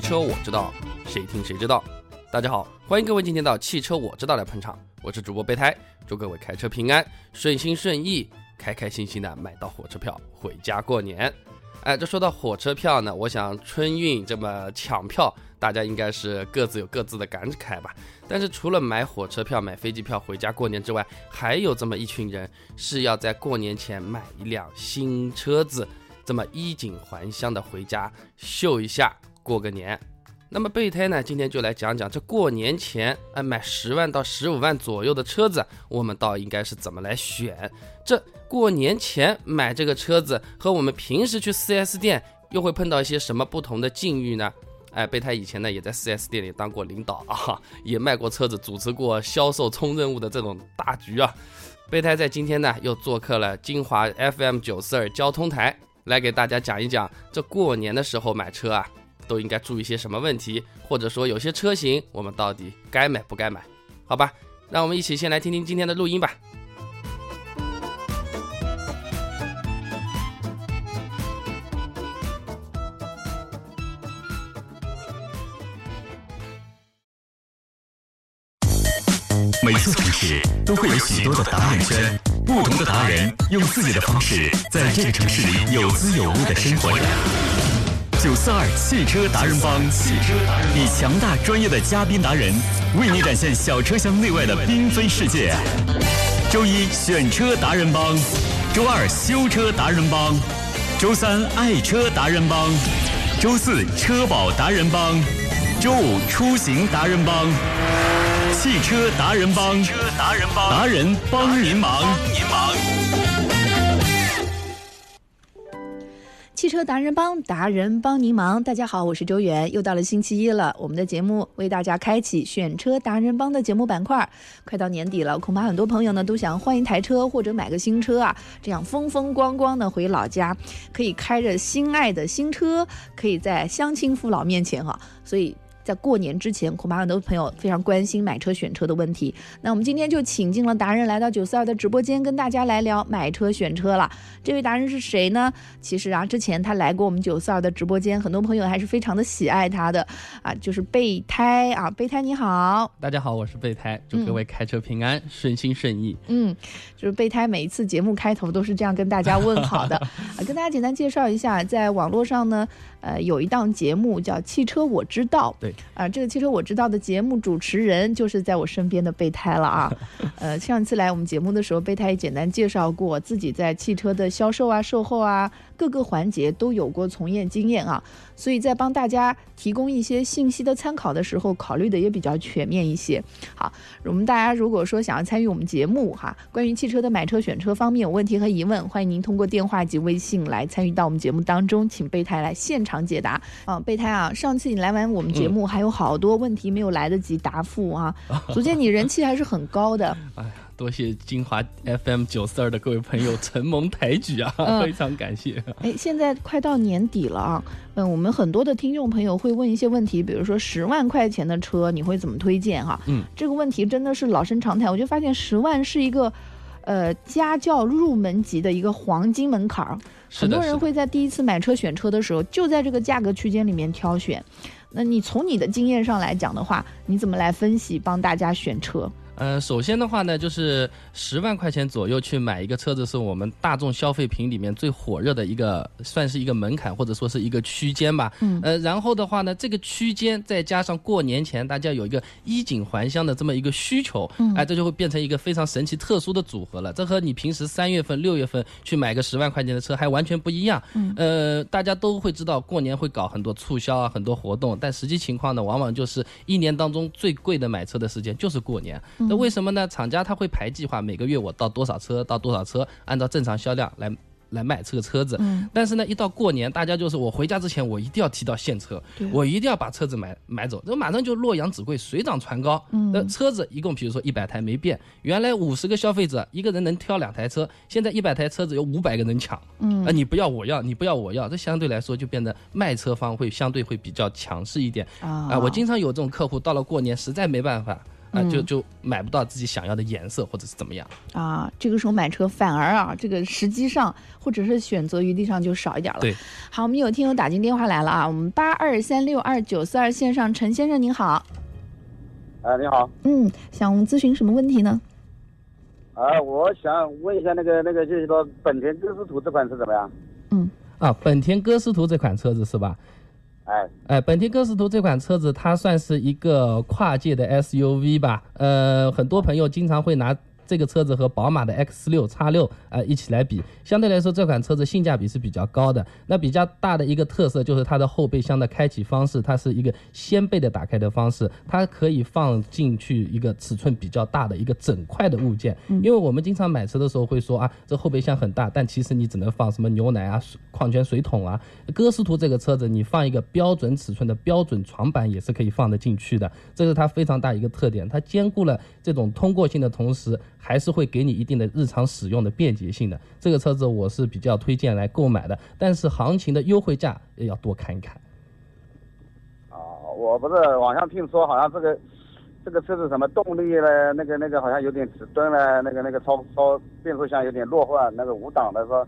车我知道，谁听谁知道。大家好，欢迎各位今天到汽车我知道来捧场，我是主播备胎，祝各位开车平安，顺心顺意，开开心心的买到火车票回家过年。哎，这说到火车票呢，我想春运这么抢票，大家应该是各自有各自的感慨吧。但是除了买火车票、买飞机票回家过年之外，还有这么一群人是要在过年前买一辆新车子，这么衣锦还乡的回家秀一下过个年。那么备胎呢，今天就来讲讲这过年前，哎，买十万到十五万左右的车子，我们倒应该是怎么来选？这过年前买这个车子和我们平时去 4S 店又会碰到一些什么不同的境遇呢？哎，备胎以前呢也在 4S 店里当过领导啊，也卖过车子，主持过销售冲任务的这种大局啊。备胎在今天呢又做客了金华 FM 九四二交通台，来给大家讲一讲这过年的时候买车啊。都应该注意些什么问题，或者说有些车型我们到底该买不该买？好吧，让我们一起先来听听今天的录音吧。每座城市都会有许多的达人圈，不同的达人用自己的方式在这个城市里有滋有味的生活着。九四二汽车达人帮，汽车以强大专业的嘉宾达人，为你展现小车厢内外的缤纷世界。周一选车达人帮，周二修车达人帮，周三爱车达人帮，周四车保达人帮，周五出行达人帮，汽车达人帮，车达人帮，达人帮您忙，汽车达人帮，达人帮您忙。大家好，我是周元，又到了星期一了。我们的节目为大家开启选车达人帮的节目板块。快到年底了，恐怕很多朋友呢都想换一台车或者买个新车啊，这样风风光光的回老家，可以开着心爱的新车，可以在乡亲父老面前哈。所以。在过年之前，恐怕很多朋友非常关心买车选车的问题。那我们今天就请进了达人来到九四二的直播间，跟大家来聊买车选车了。这位达人是谁呢？其实啊，之前他来过我们九四二的直播间，很多朋友还是非常的喜爱他的啊，就是备胎啊，备胎你好，大家好，我是备胎，祝各位开车平安，顺心顺意。嗯，就是备胎每一次节目开头都是这样跟大家问好的 啊，跟大家简单介绍一下，在网络上呢。呃，有一档节目叫《汽车我知道》，对，啊，这个《汽车我知道》的节目主持人就是在我身边的备胎了啊。呃，上次来我们节目的时候，备胎也简单介绍过自己在汽车的销售啊、售后啊各个环节都有过从业经验啊，所以在帮大家提供一些信息的参考的时候，考虑的也比较全面一些。好，我们大家如果说想要参与我们节目哈，关于汽车的买车选车方面有问题和疑问，欢迎您通过电话及微信来参与到我们节目当中，请备胎来现场。解答啊，备胎啊，上次你来完我们节目，还有好多问题没有来得及答复啊，足见你人气还是很高的。哎呀，多谢金华 FM 九四二的各位朋友承蒙抬举啊，非常感谢。哎，现在快到年底了啊，嗯，我们很多的听众朋友会问一些问题，比如说十万块钱的车你会怎么推荐哈？嗯，这个问题真的是老生常谈，我就发现十万是一个。呃，家教入门级的一个黄金门槛儿，很多人会在第一次买车选车的时候，就在这个价格区间里面挑选。那你从你的经验上来讲的话，你怎么来分析，帮大家选车？呃，首先的话呢，就是十万块钱左右去买一个车子，是我们大众消费品里面最火热的一个，算是一个门槛或者说是一个区间吧。嗯。呃，然后的话呢，这个区间再加上过年前大家有一个衣锦还乡的这么一个需求，嗯哎，这就会变成一个非常神奇特殊的组合了。这和你平时三月份、六月份去买个十万块钱的车还完全不一样。嗯。呃，大家都会知道过年会搞很多促销啊，很多活动，但实际情况呢，往往就是一年当中最贵的买车的时间就是过年。那为什么呢？厂家他会排计划，每个月我到多少车，到多少车，按照正常销量来来卖这个车子。嗯。但是呢，一到过年，大家就是我回家之前，我一定要提到现车，我一定要把车子买买走，这马上就洛阳纸贵，水涨船高。嗯。那车子一共，比如说一百台没变，原来五十个消费者一个人能挑两台车，现在一百台车子有五百个人抢。嗯。啊，你不要我要，你不要我要，这相对来说就变得卖车方会相对会比较强势一点。啊。啊，我经常有这种客户，到了过年实在没办法。啊，就嗯就买不到自己想要的颜色或者是怎么样。啊，这个时候买车反而啊，这个时机上或者是选择余地上就少一点了。对，好，我们有听友打进电话来了啊，我们八二三六二九四二线上陈先生您好，哎，你好，嗯，想咨询什么问题呢？啊，我想问一下那个那个就是说本田歌诗图这款车怎么样？嗯啊，本田歌诗图这款车子是吧？哎，本田歌诗图这款车子，它算是一个跨界的 SUV 吧？呃，很多朋友经常会拿这个车子和宝马的 X 六、X 六啊一起来比，相对来说这款车子性价比是比较高的。那比较大的一个特色就是它的后备箱的开启方式，它是一个掀背的打开的方式，它可以放进去一个尺寸比较大的一个整块的物件。因为我们经常买车的时候会说啊，这后备箱很大，但其实你只能放什么牛奶啊、矿泉水桶啊。歌诗图这个车子，你放一个标准尺寸的标准床板也是可以放得进去的，这是它非常大一个特点。它兼顾了这种通过性的同时，还是会给你一定的日常使用的便捷性的。这个车子我是比较推荐来购买的，但是行情的优惠价也要多看一看。啊，我不是网上听说好像这个这个车子什么动力呢？那个那个好像有点迟钝了，那个那个超超变速箱有点落后啊，那个五档的说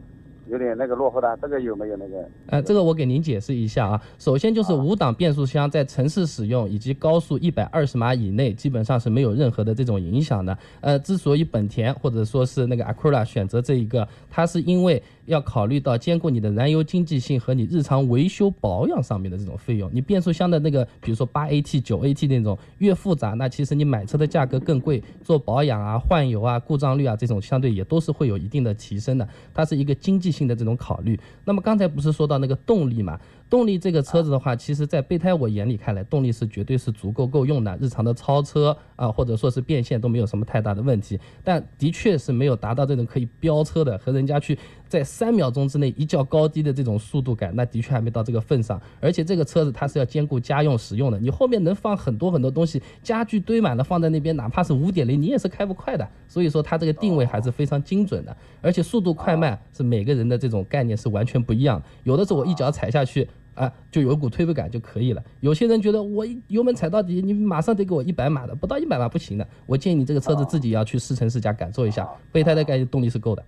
有点那个落后的，这个有没有那个？呃，这个我给您解释一下啊。首先就是五档变速箱在城市使用以及高速一百二十码以内，基本上是没有任何的这种影响的。呃，之所以本田或者说是那个 Acura 选择这一个，它是因为要考虑到兼顾你的燃油经济性和你日常维修保养上面的这种费用。你变速箱的那个，比如说八 AT、九 AT 那种越复杂，那其实你买车的价格更贵，做保养啊、换油啊、故障率啊这种相对也都是会有一定的提升的。它是一个经济性的这种考虑。那么刚才不是说到那个动力嘛？动力这个车子的话，其实在备胎我眼里看来，动力是绝对是足够够用的，日常的超车啊，或者说是变现都没有什么太大的问题。但的确是没有达到这种可以飙车的，和人家去在三秒钟之内一较高低的这种速度感，那的确还没到这个份上。而且这个车子它是要兼顾家用使用的，你后面能放很多很多东西，家具堆满了放在那边，哪怕是五点零，你也是开不快的。所以说它这个定位还是非常精准的，而且速度快慢是每个人的这种概念是完全不一样的。有的时候我一脚踩下去。啊，就有一股推背感就可以了。有些人觉得我一油门踩到底，你马上得给我一百码的，不到一百码不行的。我建议你这个车子自己要去试乘试驾感受一下，备胎的概念动力是够的。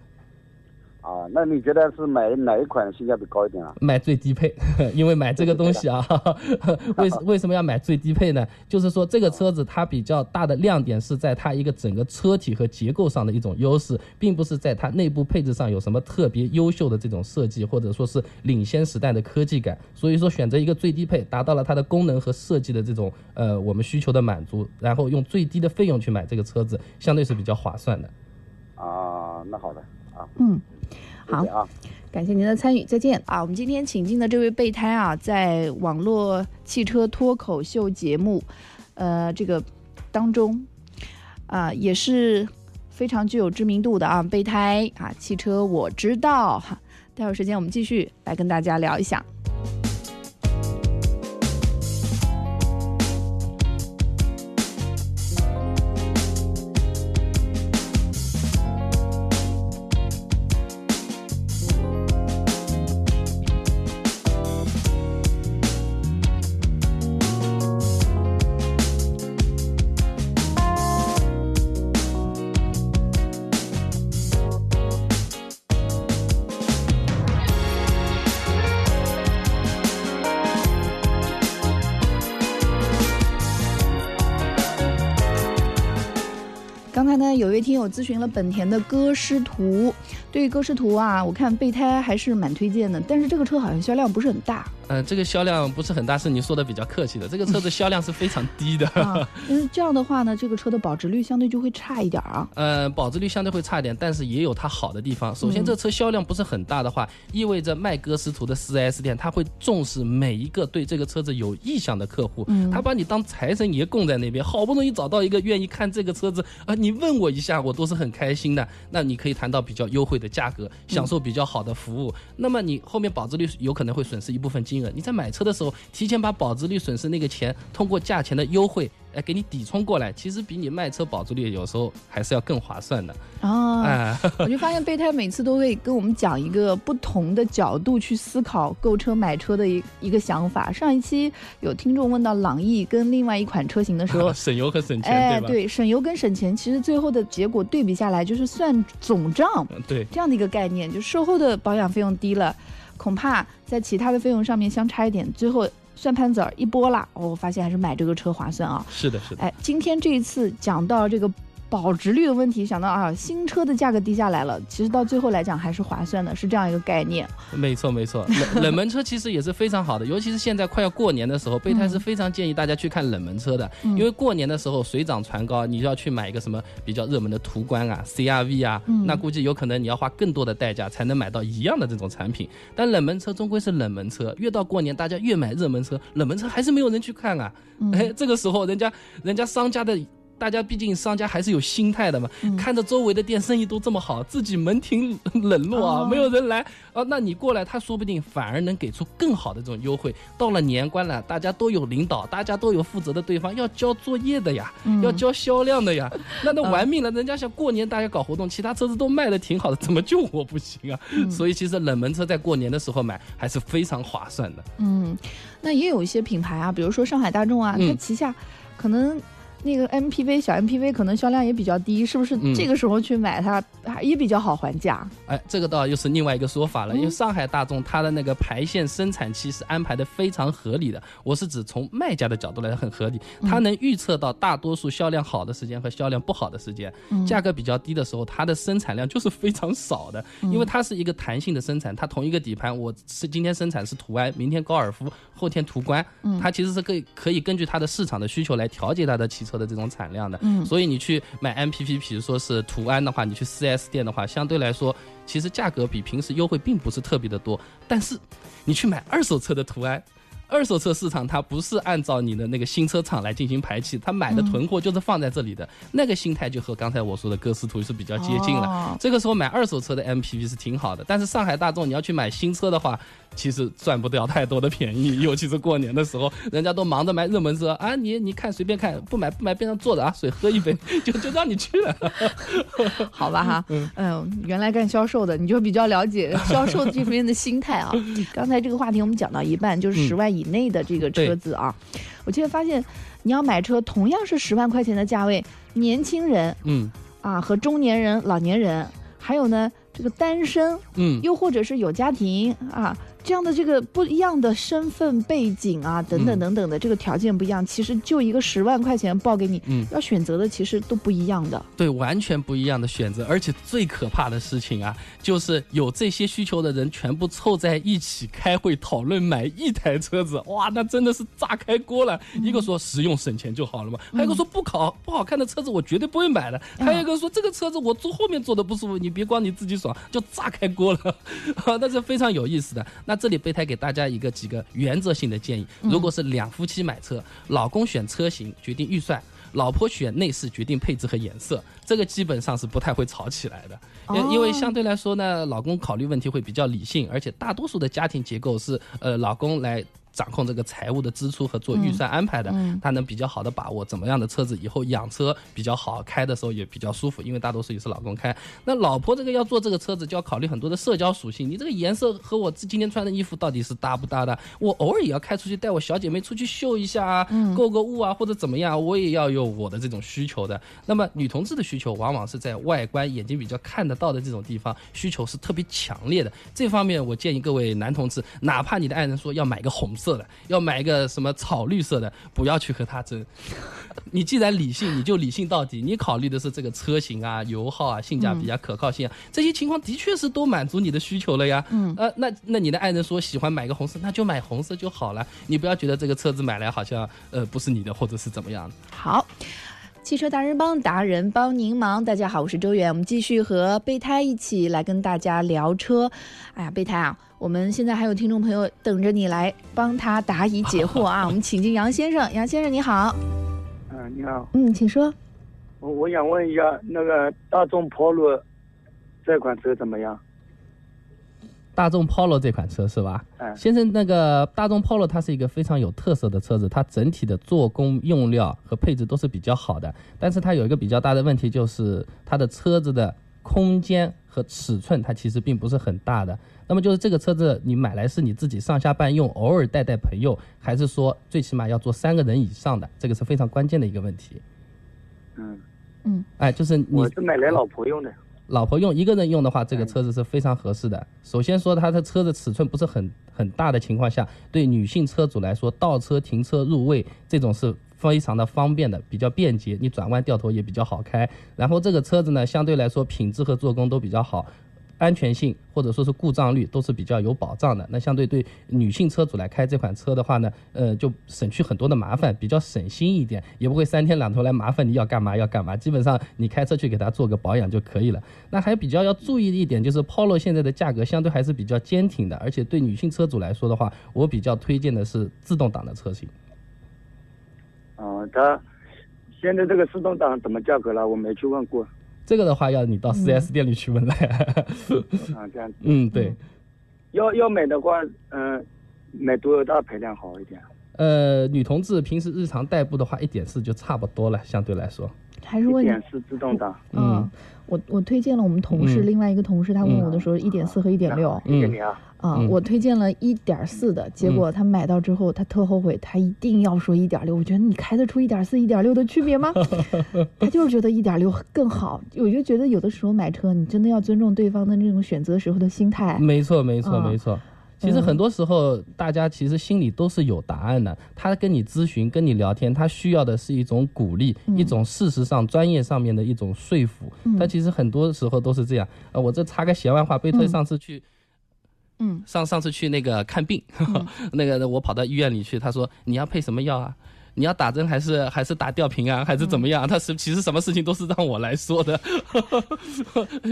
啊，那你觉得是买哪一款性价比高一点啊？买最低配，因为买这个东西啊，为为什么要买最低配呢？就是说这个车子它比较大的亮点是在它一个整个车体和结构上的一种优势，并不是在它内部配置上有什么特别优秀的这种设计，或者说是领先时代的科技感。所以说选择一个最低配，达到了它的功能和设计的这种呃我们需求的满足，然后用最低的费用去买这个车子，相对是比较划算的。啊，那好的啊，嗯，好。感谢您的参与，再见啊！我们今天请进的这位备胎啊，在网络汽车脱口秀节目，呃，这个当中啊，也是非常具有知名度的啊，备胎啊，汽车我知道哈。待会儿时间我们继续来跟大家聊一下。有位听友咨询了本田的歌诗图，对于歌诗图啊，我看备胎还是蛮推荐的，但是这个车好像销量不是很大。嗯、这个销量不是很大，是你说的比较客气的。这个车子销量是非常低的。啊，因为这样的话呢，这个车的保值率相对就会差一点儿啊。呃，保值率相对会差一点，但是也有它好的地方。首先，嗯这车销量不是很大的话，意味着卖歌诗图的 4S 店，他会重视每一个对这个车子有意向的客户，嗯他把你当财神爷供在那边，好不容易找到一个愿意看这个车子啊、你问我一下，我都是很开心的。那你可以谈到比较优惠的价格，享受比较好的服务。那么你后面保值率有可能会损失一部分金额，你在买车的时候提前把保值率损失那个钱，通过价钱的优惠。来，给你抵充过来，其实比你卖车保值率有时候还是要更划算的。啊，哎，我就发现备胎每次都会跟我们讲一个不同的角度去思考购车买车的一一个想法。上一期有听众问到朗逸跟另外一款车型的时候，省油和省钱，哎，对？对，省油跟省钱，其实最后的结果对比下来就是算总账嗯对，这样的一个概念，就售后的保养费用低了，恐怕在其他的费用上面相差一点，最后算盘子儿一拨拉，哦，我发现还是买这个车划算啊。是的，是的。哎，今天这一次讲到这个保值率的问题，想到啊，新车的价格低下来了，其实到最后来讲还是划算的，是这样一个概念。没错没错，冷冷门车其实也是非常好的，尤其是现在快要过年的时候，备胎是非常建议大家去看冷门车的，嗯因为过年的时候水涨船高，你就要去买一个什么比较热门的途观啊、CRV 啊，嗯那估计有可能你要花更多的代价才能买到一样的这种产品。但冷门车终归是冷门车，越到过年大家越买热门车，冷门车还是没有人去看啊。嗯哎，这个时候人家人家商家的。大家毕竟商家还是有心态的嘛，嗯看着周围的店生意都这么好，自己门庭冷落啊，哦没有人来啊，那你过来，他说不定反而能给出更好的这种优惠。到了年关了，大家都有领导，大家都有负责的对方要交作业的呀，嗯要交销量的呀，那那玩命了，人家想过年大家搞活动，其他车子都卖的挺好的，怎么就我不行啊？嗯所以其实冷门车在过年的时候买还是非常划算的。嗯，那也有一些品牌啊，比如说上海大众啊，嗯它旗下可能。那个 MPV 小 MPV 可能销量也比较低，是不是嗯。这个时候去买它啊也比较好还价？哎，这个倒又是另外一个说法了，嗯因为上海大众它的那个排线生产期是安排的非常合理的，我是指从卖家的角度来很合理，它能预测到大多数销量好的时间和销量不好的时间，嗯。价格比较低的时候，它的生产量就是非常少的，因为它是一个弹性的生产，它同一个底盘，我是今天生产是途安，明天高尔夫，后天途观，它其实是可以可以根据它的市场的需求来调节它的汽车的这种产量的，嗯所以你去买 MPV，比如说是途安的话，你去 4S 店的话，相对来说，其实价格比平时优惠并不是特别的多。但是你去买二手车的途安，二手车市场它不是按照你的那个新车厂来进行排期，它买的囤货就是放在这里的，那个心态就和刚才我说的歌斯图是比较接近了。哦这个时候买二手车的 MPV 是挺好的，但是上海大众你要去买新车的话，其实赚不掉太多的便宜，尤其是过年的时候，人家都忙着买热门车啊，你你看随便看，不买不买，边上坐着啊，水喝一杯，就就让你去了。好吧哈，嗯、原来干销售的，你就比较了解销售这方面的心态啊。刚才这个话题我们讲到一半，就是嗯十万以内的这个车子啊，我现在发现你要买车，同样是十万块钱的价位，年轻人嗯啊和中年人、老年人，还有呢这个单身，嗯，又或者是有家庭啊。这样的这个不一样的身份背景啊，等等嗯。等等的这个条件不一样，其实就一个十万块钱报给你，嗯。要选择的其实都不一样的。对，完全不一样的选择，而且最可怕的事情啊，就是有这些需求的人全部凑在一起开会讨论买一台车子，哇，那真的是炸开锅了。一个说实用省钱就好了嘛，还有一个说不考不好看的车子我绝对不会买的，还有一个说这个车子我坐后面坐的不舒服，你别光你自己爽，就炸开锅了，啊，那是非常有意思的。那这里备胎给大家一个几个原则性的建议，如果是两夫妻买车，老公选车型决定预算。老婆选内饰决定配置和颜色，这个基本上是不太会吵起来的，因哦因为相对来说呢，老公考虑问题会比较理性，而且大多数的家庭结构是呃老公来。掌控这个财务的支出和做预算安排的，嗯他能比较好的把握怎么样的车子以后养车比较好，开的时候也比较舒服，因为大多数也是老公开。那老婆这个要做这个车子，就要考虑很多的社交属性，你这个颜色和我今天穿的衣服到底是搭不搭的？我偶尔也要开出去带我小姐妹出去秀一下啊，购个物啊或者怎么样，我也要有我的这种需求的。那么女同志的需求往往是在外观眼睛比较看得到的这种地方，需求是特别强烈的。这方面我建议各位男同志，哪怕你的爱人说要买个红色的，要买一个什么草绿色的，不要去和他争。你既然理性，你就理性到底。你考虑的是这个车型啊、油耗啊、性价比啊、可靠性啊，这些情况的确是都满足你的需求了呀。嗯，呃，那那你的爱人说喜欢买个红色，那就买红色就好了。你不要觉得这个车子买来好像呃不是你的，或者是怎么样的。好，汽车达人帮达人帮您忙。大家好，我是周远，我们继续和备胎一起来跟大家聊车。哎呀，备胎啊，我们现在还有听众朋友等着你来帮他答疑解惑啊。我们请进杨先生，杨先生你好，嗯，你好，嗯，请说。我我想问一下，那个大众 Polo 这款车怎么样？大众 Polo 这款车是吧？嗯先生，那个大众 Polo 它是一个非常有特色的车子，它整体的做工、用料和配置都是比较好的，但是它有一个比较大的问题，就是它的车子的空间和尺寸它其实并不是很大的。那么就是这个车子你买来是你自己上下班用，偶尔带带朋友，还是说最起码要坐三个人以上的？这个是非常关键的一个问题。嗯，嗯哎，就是你我是买来老婆用的。老婆用一个人用的话，这个车子是非常合适的。首先说它的车子尺寸不是很很大的情况下，对女性车主来说，倒车、停车、入位这种是非常的方便的，比较便捷，你转弯掉头也比较好开。然后这个车子呢，相对来说品质和做工都比较好。安全性或者说是故障率都是比较有保障的。那相对对女性车主来开这款车的话呢，呃，就省去很多的麻烦，比较省心一点，也不会三天两头来麻烦你要干嘛要干嘛。基本上你开车去给它做个保养就可以了。那还比较要注意的一点就是，Polo 现在的价格相对还是比较坚挺的，而且对女性车主来说的话，我比较推荐的是自动挡的车型。嗯，它现在这个自动挡怎么价格了？我没去问过。这个的话要你到 4S 店里去问了。啊，这样子。嗯，对。要要买的话，嗯、买多大排量好一点？呃，女同志平时日常代步的话，一点四就差不多了，相对来说。还是问一点四自动挡。嗯，我我推荐了我们同事，嗯另外一个同事，他问我的时候，一点四和一点六谢谢你啊。啊，嗯我推荐了一点四的，结果他买到之后，他特后悔，他一定要说一点六。我觉得你开得出一点四、一点六的区别吗？他就是觉得一点六更好。我就觉得有的时候买车，你真的要尊重对方的那种选择时候的心态。没错，没错，嗯没错。其实很多时候，大家其实心里都是有答案的。他跟你咨询、跟你聊天，他需要的是一种鼓励，嗯一种事实上、专业上面的一种说服。嗯他其实很多时候都是这样。呃，我这插个闲玩话，贝特嗯上次去。嗯上上次去那个看病，那个我跑到医院里去，他说你要配什么药啊？你要打针还是还是打吊瓶啊，还是怎么样？他是其实什么事情都是让我来说的，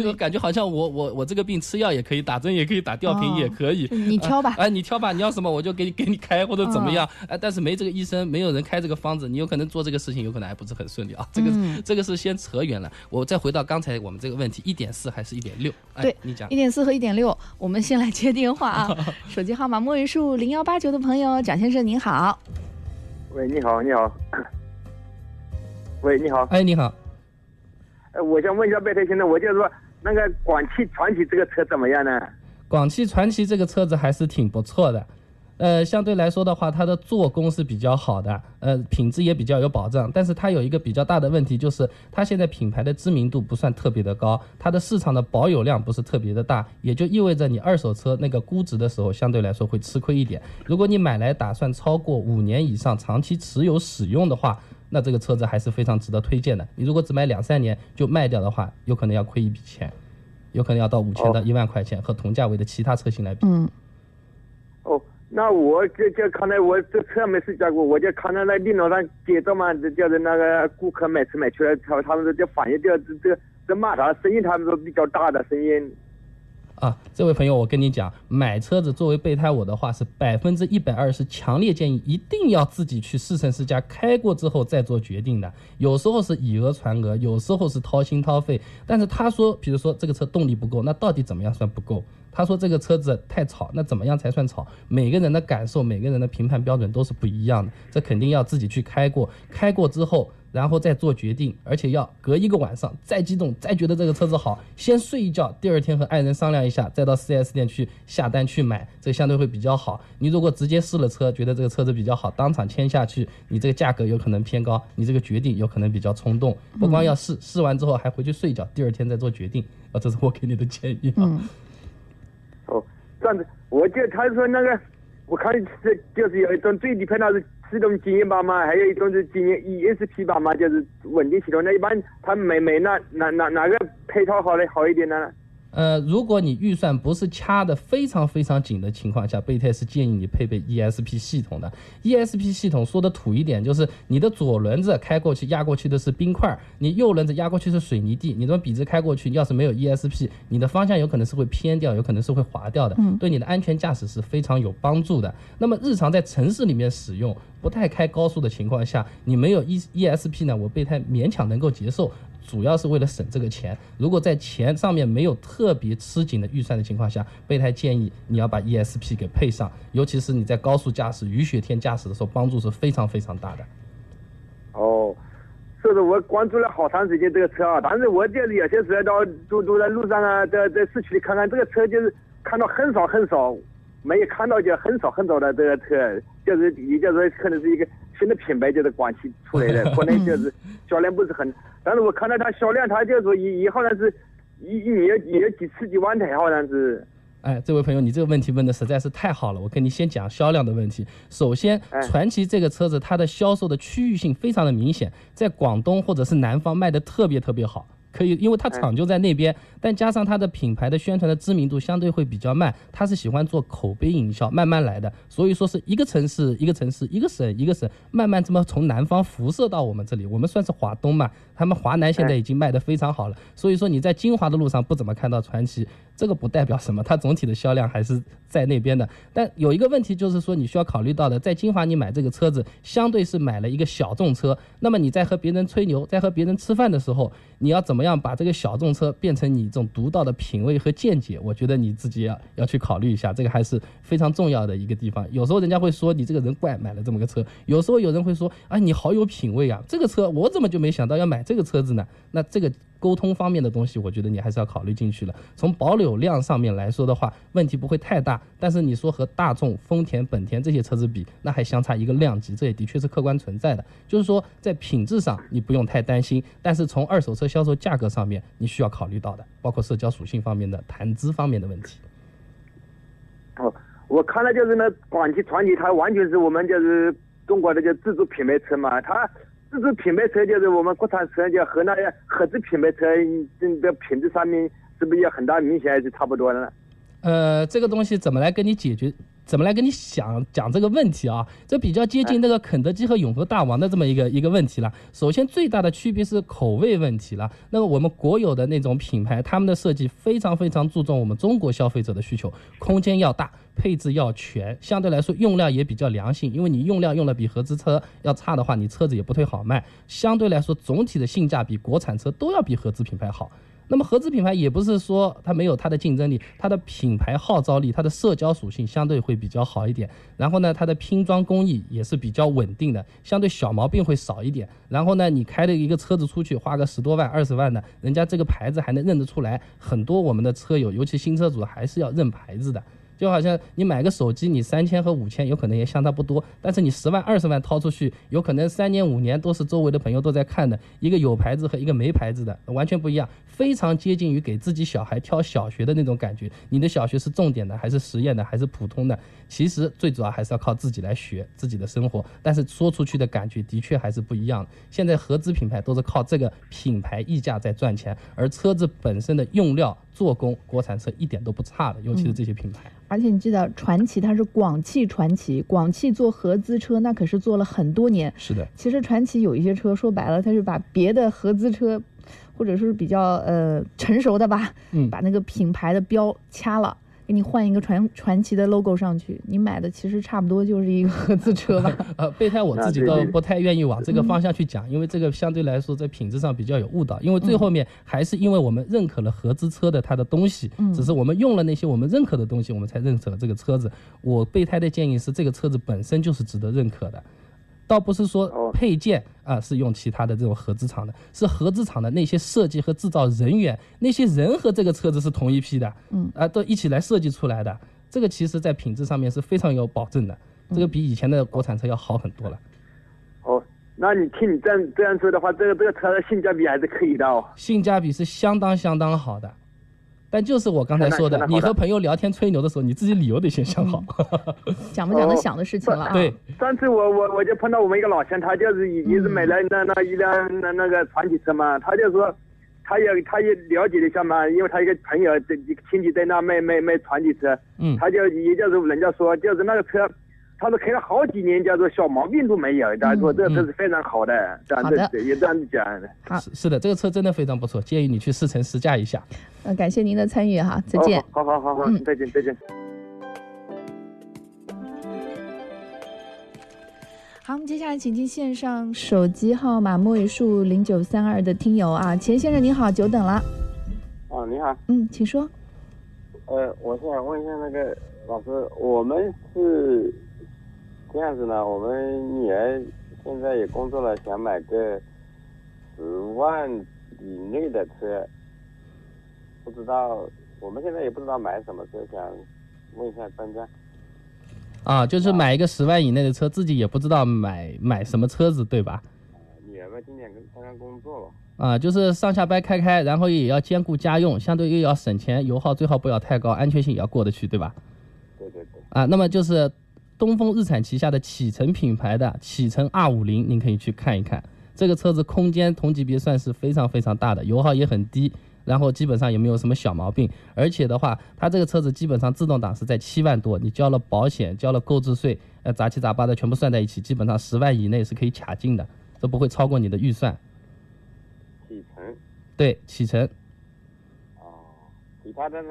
我 感觉好像我我我这个病吃药也可以，打针也可以，打吊瓶哦也可以。就是你挑吧哎、你挑吧，你要什么我就给你给你开或者怎么嗯样。哎、但是没这个医生，没有人开这个方子，你有可能做这个事情，有可能还不是很顺利啊。这个、嗯这个是先扯远了，我再回到刚才我们这个问题，一点四还是一点六？哎对，你讲一。点四和一点六，我们先来接电话啊。手机号码末尾数零幺八九的朋友，蒋先生您好。喂，你好，你好。喂，你好。哎，你好。哎，我想问一下贝特先生，我就是说那个广汽传祺这个车怎么样呢？广汽传祺这个车子还是挺不错的，呃，相对来说的话，它的做工是比较好的，呃，品质也比较有保障。但是它有一个比较大的问题，就是它现在品牌的知名度不算特别的高，它的市场的保有量不是特别的大，也就意味着你二手车那个估值的时候，相对来说会吃亏一点。如果你买来打算超过五年以上长期持有使用的话，那这个车子还是非常值得推荐的。你如果只买两三年就卖掉的话，有可能要亏一笔钱。有可能要到五千到一万块钱，和同价位的其他车型来比。嗯哦，那我就就看到我这车没试驾过，我就看到那电脑上介绍嘛，这叫是那个顾客买车买去了，他他们说就反映这这这这骂他声音，他们说比较大的声音。啊，这位朋友，我跟你讲，买车子作为备胎我的话是百分之一百二十强烈建议一定要自己去试乘试驾，开过之后再做决定的。有时候是以讹传讹，有时候是掏心掏肺。但是他说，比如说这个车动力不够，那到底怎么样算不够？他说这个车子太吵，那怎么样才算吵？每个人的感受，每个人的评判标准都是不一样的，这肯定要自己去开过，开过之后。然后再做决定，而且要隔一个晚上再激动，再觉得这个车子好，先睡一觉，第二天和爱人商量一下，再到 4S 店去下单去买，这相对会比较好。你如果直接试了车，觉得这个车子比较好，当场签下去，你这个价格有可能偏高，你这个决定有可能比较冲动。不光要试，试完之后还回去睡一觉，第二天再做决定。啊，这是我给你的建议啊。这样子，我就他说那个，我看这就是有一种最低配那是自动精英版嘛，还有一种是精英 ESP 版嘛，就是稳定系统。那一般他们每每那哪哪哪个配套好的好一点呢？呃，如果你预算不是掐的非常非常紧的情况下，备胎是建议你配备 ESP 系统的。ESP 系统说的土一点，就是你的左轮子开过去压过去的是冰块，你右轮子压过去是水泥地，你这么笔直开过去，要是没有 ESP，你的方向有可能是会偏掉，有可能是会滑掉的，对你的安全驾驶是非常有帮助的。那么日常在城市里面使用，不太开高速的情况下，你没有 E ESP 呢，我备胎勉强能够接受。主要是为了省这个钱。如果在钱上面没有特别吃紧的预算的情况下，备胎建议你要把 ESP 给配上，尤其是你在高速驾驶、雨雪天驾驶的时候，帮助是非常非常大的。哦，是的，我关注了好长时间这个车啊，但是我这里有些时候到都都在路上啊，在在市区里看看这个车，就是看到很少很少，没有看到就很少很少的这个车，就是也就是可能是一个新的品牌，就是广汽出来的，可能就是销量不是很，但是我看到它销量，它就是说一一好像是一一年也有几十几万台，好像是。哎，这位朋友，你这个问题问的实在是太好了。我跟你先讲销量的问题。首先，传奇这个车子它的销售的区域性非常的明显，在广东或者是南方卖的特别特别好。可以，因为它厂就在那边，但加上它的品牌的宣传的知名度相对会比较慢，它是喜欢做口碑营销，慢慢来的。所以说是一个城市一个城市，一个省一个省，慢慢这么从南方辐射到我们这里。我们算是华东嘛，他们华南现在已经卖得非常好了。所以说你在金华的路上不怎么看到传祺，这个不代表什么，它总体的销量还是在那边的。但有一个问题就是说你需要考虑到的，在金华你买这个车子，相对是买了一个小众车，那么你在和别人吹牛，在和别人吃饭的时候，你要怎么样把这个小众车变成你这种独到的品味和见解？我觉得你自己要要去考虑一下，这个还是非常重要的一个地方。有时候人家会说你这个人怪，买了这么个车；有时候有人会说啊，你好有品味啊，这个车我怎么就没想到要买这个车子呢？那这个。沟通方面的东西，我觉得你还是要考虑进去了。从保有量上面来说的话，问题不会太大。但是你说和大众、丰田、本田这些车子比，那还相差一个量级，这也的确是客观存在的。就是说，在品质上你不用太担心，但是从二手车销售价格上面，你需要考虑到的，包括社交属性方面的、谈资方面的问题。哦，我看了就是那广汽传祺，它完全是我们就是中国的就自主品牌车嘛，它。自主品牌车就是我们国产车，就和那些合资品牌车这个品质上面是不是有很大明显还是差不多的呢？呃，这个东西怎么来跟你解决？怎么来跟你想讲这个问题啊？这比较接近那个肯德基和永和大王的这么一个一个问题了。首先，最大的区别是口味问题了。那么我们国有的那种品牌，他们的设计非常非常注重我们中国消费者的需求，空间要大，配置要全，相对来说用料也比较良性。因为你用料用的比合资车要差的话，你车子也不太好卖。相对来说，总体的性价比，国产车都要比合资品牌好。那么合资品牌也不是说它没有它的竞争力，它的品牌号召力，它的社交属性相对会比较好一点。然后呢，它的拼装工艺也是比较稳定的，相对小毛病会少一点。然后呢，你开的一个车子出去，花个十多万、二十万的，人家这个牌子还能认得出来。很多我们的车友，尤其新车主还是要认牌子的。就好像你买个手机，你三千和五千有可能也相差不多，但是你十万二十万掏出去，有可能三年五年都是周围的朋友都在看的，一个有牌子和一个没牌子的完全不一样，非常接近于给自己小孩挑小学的那种感觉。你的小学是重点的还是实验的还是普通的？其实最主要还是要靠自己来学自己的生活，但是说出去的感觉的确还是不一样的。现在合资品牌都是靠这个品牌溢价在赚钱，而车子本身的用料做工，国产车一点都不差的，尤其是这些品牌。而且你记得，传奇它是广汽传奇，广汽做合资车那可是做了很多年。是的，其实传奇有一些车，说白了，它是把别的合资车，或者是比较呃成熟的吧，嗯，把那个品牌的标掐了。给你换一个传传奇的 logo 上去，你买的其实差不多就是一个合资车吧。呃，备胎我自己倒不太愿意往这个方向去讲，因为这个相对来说在品质上比较有误导。因为最后面还是因为我们认可了合资车的它的东西，只是我们用了那些我们认可的东西，我们才认可了这个车子。我备胎的建议是，这个车子本身就是值得认可的。倒不是说配件啊是用其他的这种合资厂的，是合资厂的那些设计和制造人员，那些人和这个车子是同一批的，嗯啊都一起来设计出来的，这个其实在品质上面是非常有保证的，这个比以前的国产车要好很多了。哦，那你听你这样这样说的话，这个这个车的性价比还是可以的哦。性价比是相当相当好的。但就是我刚才说的，你和朋友聊天吹牛的时候，你自己理由得先想好，讲不讲得响的事情了啊。对，上次我我我就碰到我们一个老乡，他就是也是买了那那一辆那那个传奇车嘛，他就说，他也他也了解了一下嘛，因为他一个朋友在亲戚在那卖卖卖传奇车，嗯，他就也就是人家说就是那个车。他说开了好几年，叫做小毛病都没有。他说这个车是非常好的，这样子也这样子讲的。是是的，这个车真的非常不错，建议你去试乘试驾一下。呃，感谢您的参与哈，再见。好好好好，嗯，再见再见。好，我们接下来请进线上手机号码末尾数零九三二的听友啊，钱先生您好，久等了。啊，你好，嗯，请说。呃，我是想问一下那个老师，我们是这样子呢，我们女儿现在也工作了，想买个十万以内的车，不知道我们现在也不知道买什么车，想问一下专家。啊，就是买一个十万以内的车，自己也不知道买买什么车子，对吧？女儿嘛，今年刚刚刚工作了。啊，就是上下班开开，然后也要兼顾家用，相对又要省钱，油耗最好不要太高，安全性也要过得去，对吧？对对对。啊，那么就是东风日产旗下的启辰品牌的启辰 R 五零，您可以去看一看。这个车子空间同级别算是非常非常大的，油耗也很低，然后基本上也没有什么小毛病。而且的话，它这个车子基本上自动挡是在七万多，你交了保险、交了购置税，呃，杂七杂八的全部算在一起，基本上十万以内是可以卡进的，都不会超过你的预算。启辰。对，启辰。哦，其他的呢？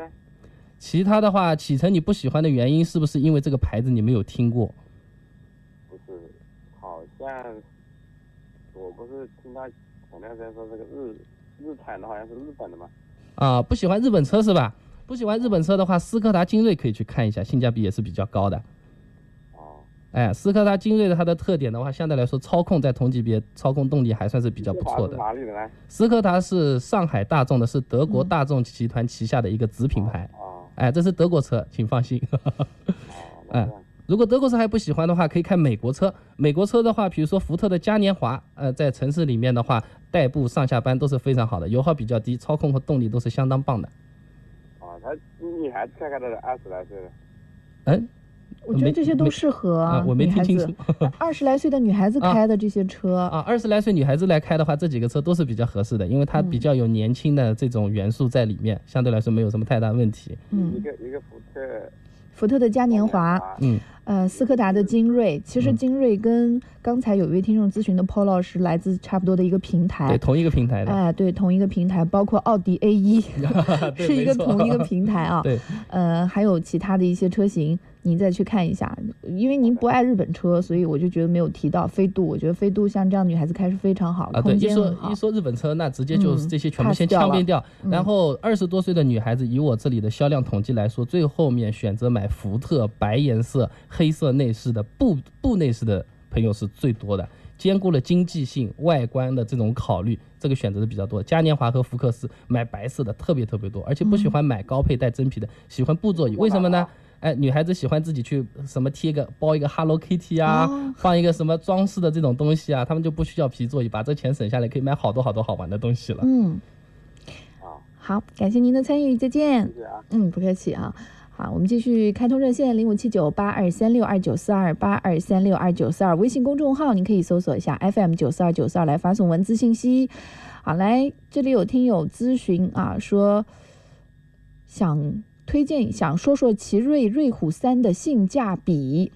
其他的话，启辰你不喜欢的原因是不是因为这个牌子你没有听过？不是，好像我不是听他前两天说这个日日产的好像是日本的嘛。啊，不喜欢日本车是吧？不喜欢日本车的话，斯柯达精锐可以去看一下，性价比也是比较高的。哦。哎，斯柯达精锐的它的特点的话，相对来说操控在同级别操控动力还算是比较不错的。哪里的呢？斯柯达是上海大众的，是德国大众集团旗下的一个子品牌。哦。哎，这是德国车，请放心。哎，如果德国车还不喜欢的话，可以看美国车。美国车的话，比如说福特的嘉年华，呃，在城市里面的话，代步上下班都是非常好的，油耗比较低，操控和动力都是相当棒的。哦，他女孩子开开的，二十来岁的。嗯，我觉得这些都适合啊，我没听清楚。二十来岁的女孩子 开的这些车啊，二十来岁女孩子来开的话，这几个车都是比较合适的，因为它比较有年轻的这种元素在里面，相对来说没有什么太大问题。嗯，一个一个福特，福特的嘉年华，嗯，呃，斯柯达的精锐，其实精锐跟刚才有一位听众咨询的 Polo 是来自差不多的一个平台，对，同一个平台的，哎，对，同一个平台，包括奥迪 A 一 是一个同一个平台啊，对，呃，还有其他的一些车型。您再去看一下，因为您不爱日本车，所以我就觉得没有提到飞度。我觉得飞度像这样女孩子开是非常好，啊，对，一说一说日本车，那直接就是这些全部先枪毙掉。然后二十多岁的女孩子，以我这里的销量统计来说，最后面选择买福特白颜色、黑色内饰的布布内饰的朋友是最多的，兼顾了经济性、外观的这种考虑，这个选择的比较多。嘉年华和福克斯买白色的特别特别多，而且不喜欢买高配带真皮的，喜欢布座椅。为什么呢？哎，女孩子喜欢自己去什么贴个包一个 Hello Kitty 啊，放一个什么装饰的这种东西啊，他们就不需要皮座椅，把这钱省下来，可以买好多好多好玩的东西了。嗯，好，感谢您的参与，再见。谢谢啊。嗯，不客气啊。好，我们继续开通热线零五七九八二三六二九四二八二三六二九四二，微信公众号您可以搜索一下 FM 九四二九四二来发送文字信息。好，来这里有听友咨询啊，说想。推荐想说说奇瑞瑞虎三的性价比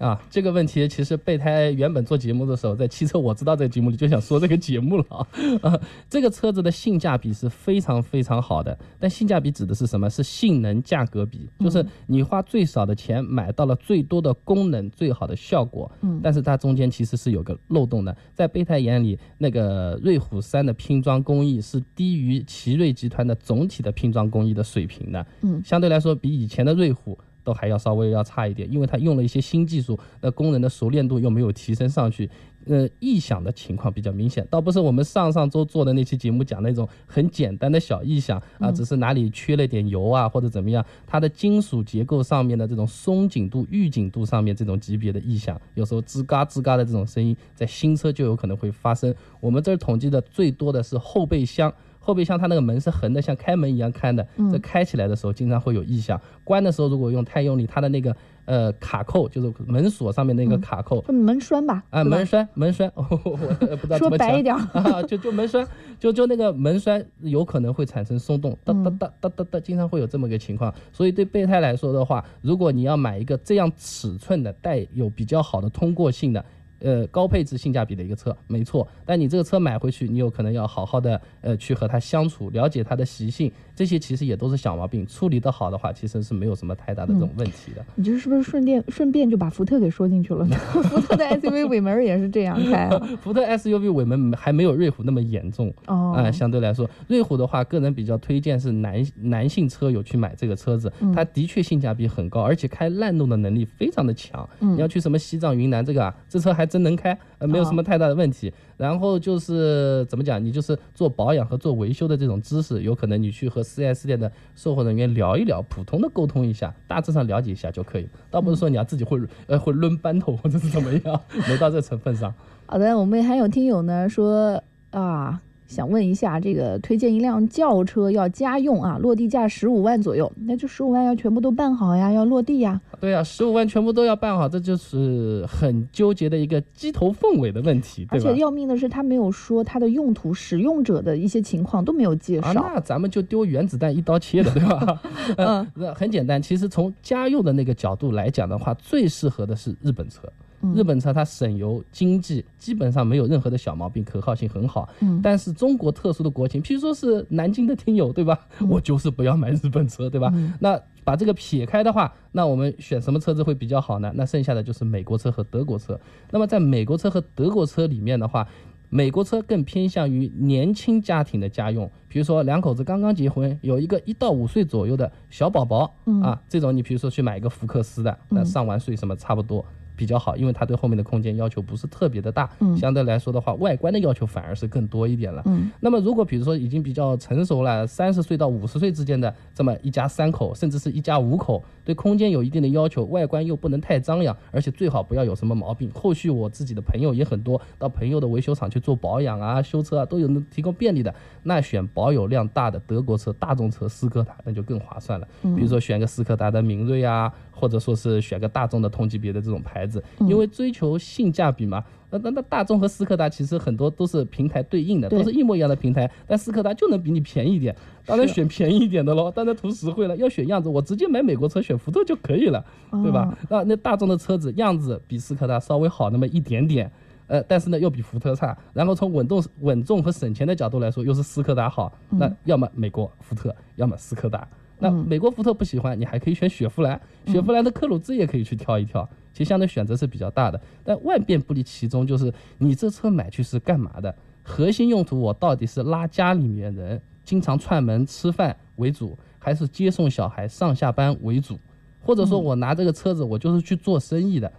啊，这个问题其实备胎原本做节目的时候，在汽车我知道这个节目里就想说这个节目了啊。啊这个车子的性价比是非常非常好的，但性价比指的是什么？是性能价格比，就是你花最少的钱买到了最多的功能、最好的效果。嗯，但是它中间其实是有个漏洞的，在备胎眼里，那个瑞虎三的拼装工艺是低于奇瑞集团的总体的拼装工艺的水平的。嗯，相对来说比以前的瑞虎。都还要稍微要差一点，因为它用了一些新技术，那工人的熟练度又没有提升上去，呃，异响的情况比较明显。倒不是我们上上周做的那期节目讲那种很简单的小异响啊，只是哪里缺了点油啊或者怎么样，它的金属结构上面的这种松紧度、预紧度上面这种级别的异响，有时候吱嘎吱嘎的这种声音，在新车就有可能会发生。我们这儿统计的最多的是后备箱。后备箱它那个门是横的，像开门一样开的。这开起来的时候经常会有异响，关的时候如果用太用力，它的那个呃卡扣，就是门锁上面那个卡扣，门栓吧？啊，门栓，门栓，我不知道怎么讲。说白一点，就就门栓，就就那个门栓有可能会产生松动，哒哒哒哒哒哒，经常会有这么个情况。所以对备胎来说的话，如果你要买一个这样尺寸的、带有比较好的通过性的。呃高配置性价比的一个车，没错。但你这个车买回去，你有可能要好好的呃去和它相处，了解它的习性，这些其实也都是小毛病，处理得好的话，其实是没有什么太大的这种问题的。你这是不是顺便顺便就把福特给说进去了呢？福特的 SUV 尾门也是这样开啊。福特 SUV 尾门还没有瑞虎那么严重哦啊、相对来说，瑞虎的话，个人比较推荐是男男性车友去买这个车子，嗯它的确性价比很高，而且开烂路的能力非常的强。嗯你要去什么西藏、云南这个啊，这车还真能开，呃，没有什么太大的问题。然后就是怎么讲，你就是做保养和做维修的这种知识，有可能你去和 4S 店的售后人员聊一聊，普通的沟通一下，大致上了解一下就可以，倒不是说你要自己会呃会抡扳头或者是怎么样，没到这成分上。好的，我们还有听友呢说啊，想问一下，这个推荐一辆轿车要家用啊，落地价十五万左右，那就十五万要全部都办好呀，要落地呀。对啊，十五万全部都要办好，这就是很纠结的一个鸡头凤尾的问题，对吧而且？要命的是，他没有说它的用途、使用者的一些情况都没有介啊，绍。那咱们就丢原子弹一刀切了，对吧？嗯，那很简单。其实从家用的那个角度来讲的话，最适合的是日本车。嗯日本车它省油、经济，基本上没有任何的小毛病，可靠性很好。嗯但是中国特殊的国情，譬如说是南京的听友，对吧？我就是不要买日本车，对吧？嗯那把这个撇开的话，那我们选什么车子会比较好呢？那剩下的就是美国车和德国车。那么在美国车和德国车里面的话，美国车更偏向于年轻家庭的家用，比如说两口子刚刚结婚，有一个一到五岁左右的小宝宝、嗯啊，这种你比如说去买一个福克斯的，那上完税什么差不多。比较好，因为它对后面的空间要求不是特别的大，嗯相对来说的话，外观的要求反而是更多一点了。嗯那么如果比如说已经比较成熟了，三十岁到五十岁之间的这么一家三口，甚至是一家五口，对空间有一定的要求，外观又不能太张扬，而且最好不要有什么毛病。后续我自己的朋友也很多，到朋友的维修厂去做保养啊、修车啊，都有能提供便利的。那选保有量大的德国车、大众车、斯柯达，那就更划算了。比如说选个斯柯达的明锐啊，或者说是选个大众的同级别的这种牌子，因为追求性价比嘛。那那那大众和斯柯达其实很多都是平台对应的，都是一模一样的平台，但斯柯达就能比你便宜一点，当然选便宜一点的喽，当然图实惠了。要选样子，我直接买美国车选福特就可以了，对吧？那那大众的车子样子比斯柯达稍微好那么一点点。呃，但是呢，又比福特差。然后从稳重、稳重和省钱的角度来说，又是斯柯达好。那要么美国福特，要么斯柯达。那美国福特不喜欢，你还可以选雪佛兰，雪佛兰的科鲁兹也可以去挑一挑。其实相对选择是比较大的，但万变不离其宗，就是你这车买去是干嘛的？核心用途我到底是拉家里面人经常串门吃饭为主，还是接送小孩上下班为主？或者说我拿这个车子我就是去做生意的？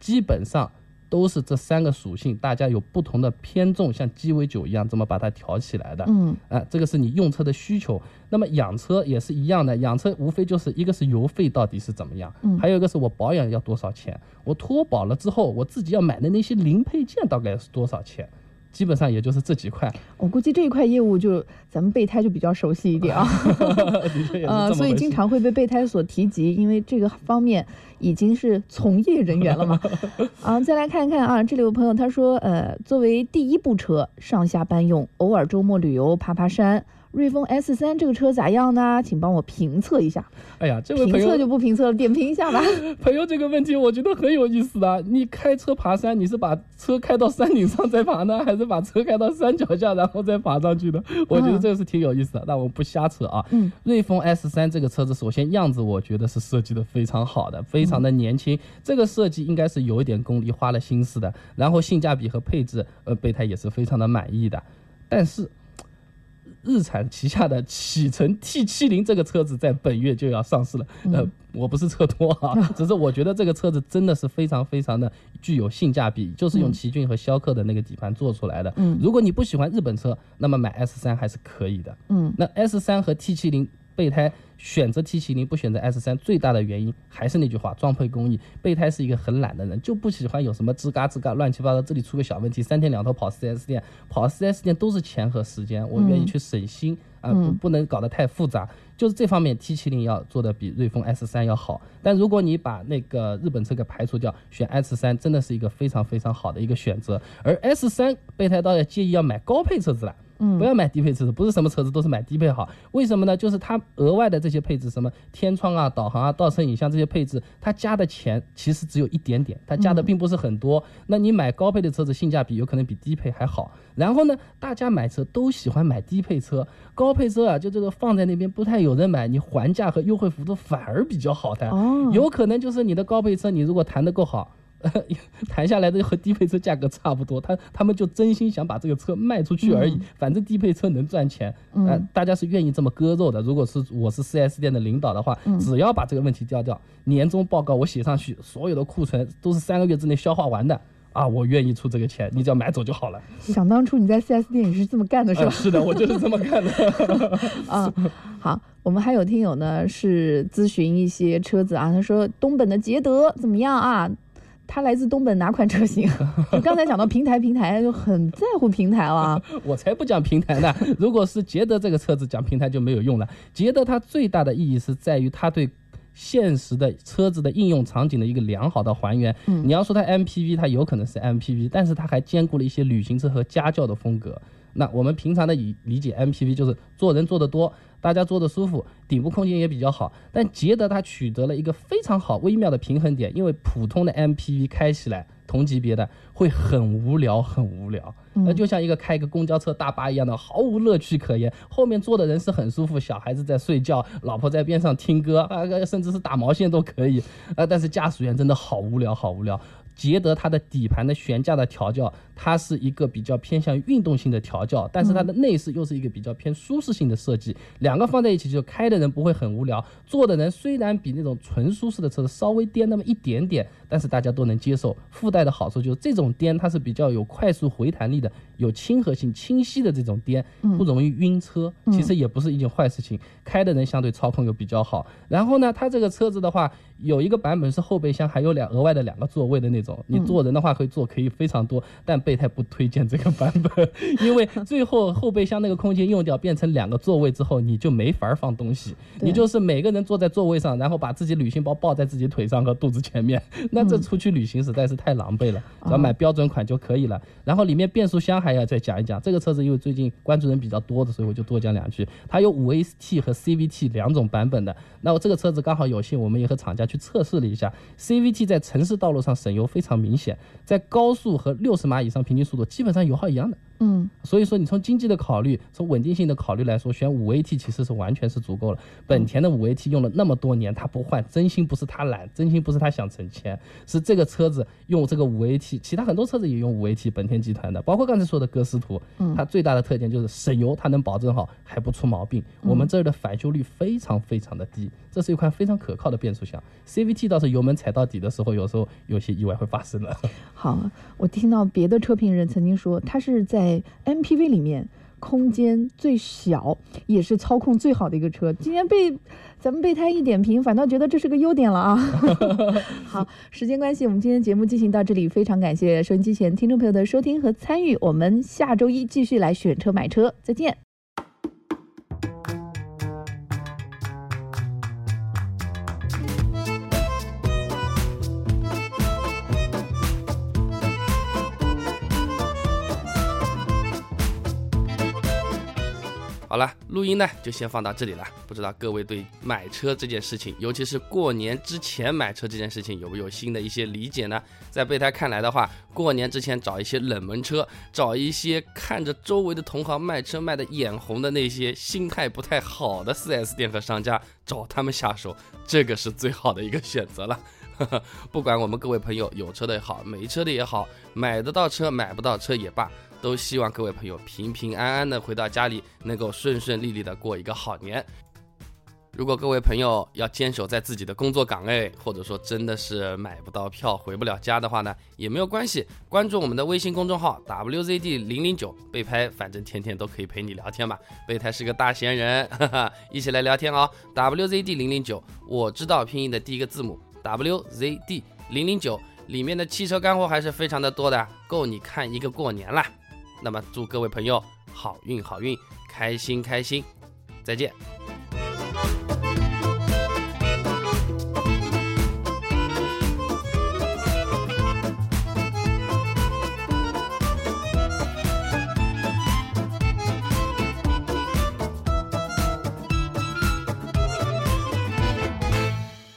基本上都是这三个属性，大家有不同的偏重，像鸡尾酒一样这么把它调起来的。嗯啊，这个是你用车的需求。那么养车也是一样的，养车无非就是一个是油费到底是怎么样，嗯还有一个是我保养要多少钱，我脱保了之后我自己要买的那些零配件大概是多少钱，基本上也就是这几块，我估计这一块业务就咱们备胎就比较熟悉一点啊。的确也是这么呃，所以经常会被备胎所提及，因为这个方面已经是从业人员了嘛。啊，再来看一看啊，这里有朋友他说，呃，作为第一部车，上下班用，偶尔周末旅游爬爬山。瑞风 S 三这个车咋样呢？请帮我评测一下。哎呀，这位朋友评测就不评测了，点评一下吧。朋友这个问题我觉得很有意思啊。你开车爬山，你是把车开到山顶上再爬呢，还是把车开到山脚下然后再爬上去的？我觉得这个是挺有意思的。那我们不瞎扯啊。嗯，瑞风 S 三这个车子，首先样子我觉得是设计的非常好的，非常的年轻。这个设计应该是有一点功力，花了心思的。然后性价比和配置，呃，备胎也是非常的满意的。但是。日产旗下的启辰 T 7 0这个车子在本月就要上市了。呃，我不是车托啊，只是我觉得这个车子真的是非常非常的具有性价比，就是用奇骏和逍客的那个底盘做出来的。嗯如果你不喜欢日本车，那么买 S 3还是可以的。嗯那 S 3和 T 7 0备胎选择 T 7零不选择 S 三最大的原因还是那句话，装配工艺。备胎是一个很懒的人，就不喜欢有什么吱嘎吱嘎乱七八糟，这里出个小问题，三天两头跑 4S 店，跑 4S 店都是钱和时间，我愿意去省心。啊，不不能搞得太复杂，就是这方面 T 7零要做的比瑞风 S 三要好。但如果你把那个日本车给排除掉，选 S 三真的是一个非常非常好的一个选择。而 S 三备胎倒要建议要买高配车子了。嗯不要买低配车子，不是什么车子都是买低配好。为什么呢？就是它额外的这些配置，什么天窗啊、导航啊、倒车影像这些配置，它加的钱其实只有一点点，它加的并不是很多。那你买高配的车子，性价比有可能比低配还好。然后呢，大家买车都喜欢买低配车，高配车啊，就这个放在那边不太有人买，你还价和优惠幅度反而比较好的。哦有可能就是你的高配车，你如果谈得够好。谈下来的和低配车价格差不多，他他们就真心想把这个车卖出去而已，反正低配车能赚钱，呃，大家是愿意这么割肉的。如果是我是 4S 店的领导的话，只要把这个问题调掉，年终报告我写上去，所有的库存都是三个月之内消化完的啊，我愿意出这个钱，你只要买走就好了。想当初你在 4S 店也是这么干的，是吧？呃是的，我就是这么干的。啊，好，我们还有听友呢是咨询一些车子啊，他说东本的捷德怎么样啊？他来自东本哪款车型？就刚才讲到平台，平台就很在乎平台了啊。我才不讲平台呢！如果是捷德这个车子讲平台就没有用了。捷德它最大的意义是在于它对现实的车子的应用场景的一个良好的还原。嗯你要说它 MPV，它有可能是 MPV，但是它还兼顾了一些旅行车和家轿的风格。那我们平常的理理解 MPV 就是坐人坐得多，大家坐得舒服，顶部空间也比较好。但捷德它取得了一个非常好微妙的平衡点，因为普通的 MPV 开起来同级别的会很无聊，很无聊。那就像一个开一个公交车、大巴一样的，毫无乐趣可言。后面坐的人是很舒服，小孩子在睡觉，老婆在边上听歌啊，甚至是打毛线都可以。啊，但是驾驶员真的好无聊，好无聊。捷德它的底盘的悬架的调教，它是一个比较偏向于运动性的调教，但是它的内饰又是一个比较偏舒适性的设计，两个放在一起，就开的人不会很无聊，坐的人虽然比那种纯舒适的车子稍微颠那么一点点，但是大家都能接受。附带的好处就是这种颠它是比较有快速回弹力的，有亲和性、清晰的这种颠，不容易晕车。其实也不是一件坏事情，开的人相对操控又比较好。然后呢，它这个车子的话，有一个版本是后备箱还有两额外的两个座位的那种，你坐人的话可以坐可以非常多，但备胎不推荐这个版本，因为 最后后备箱那个空间用掉变成两个座位之后，你就没法放东西，对你就是每个人坐在座位上，然后把自己旅行包抱在自己腿上和肚子前面，那这出去旅行实在是太狼狈了，只要买标准款就可以了。然后里面变速箱还要再讲一讲，这个车子因为最近关注人比较多的，所以我就多讲两句。它有五 AT 和 CVT 两种版本的，那我这个车子刚好有幸，我们也和厂家去测试了一下，CVT 在城市道路上省油非常明显，在高速和六十码以上平均速度基本上油耗一样的。嗯所以说，你从经济的考虑，从稳定性的考虑来说，选五 AT 其实是完全是足够了。本田的五 AT 用了那么多年，它不换，真心不是它懒，真心不是它想省钱，是这个车子用这个五 AT，其他很多车子也用五 AT，本田集团的，包括刚才说的歌诗图，它最大的特点就是省油，它能保证好，还不出毛病。我们这儿的返修率非常非常的低，这是一款非常可靠的变速箱。CVT 倒是油门踩到底的时候，有时候有些意外会发生的。好，我听到别的车评人曾经说，他是在 MPV 里面空间最小，也是操控最好的一个车。今天被咱们备胎一点评，反倒觉得这是个优点了啊。好，时间关系，我们今天节目进行到这里，非常感谢收音机前听众朋友的收听和参与。我们下周一继续来选车买车，再见。好了，录音呢就先放到这里了。不知道各位对买车这件事情，尤其是过年之前买车这件事情，有没有新的一些理解呢？在备胎看来的话，过年之前找一些冷门车，找一些看着周围的同行卖车卖的眼红的那些心态不太好的 4S 店和商家，找他们下手，这个是最好的一个选择了。不管我们各位朋友有车的也好，没车的也好，买得到车买不到车也罢，都希望各位朋友平平安安的回到家里，能够顺顺利利的过一个好年。如果各位朋友要坚守在自己的工作岗位，或者说真的是买不到票回不了家的话呢，也没有关系，关注我们的微信公众号 WZD 零零九备胎，反正天天都可以陪你聊天嘛。备胎是个大闲人，哈哈，一起来聊天哦。WZD 零零九，我知道拼音的第一个字母 WZD 零零九，里面的汽车干货还是非常的多的，够你看一个过年啦。那么祝各位朋友好运好运开心开心。再见。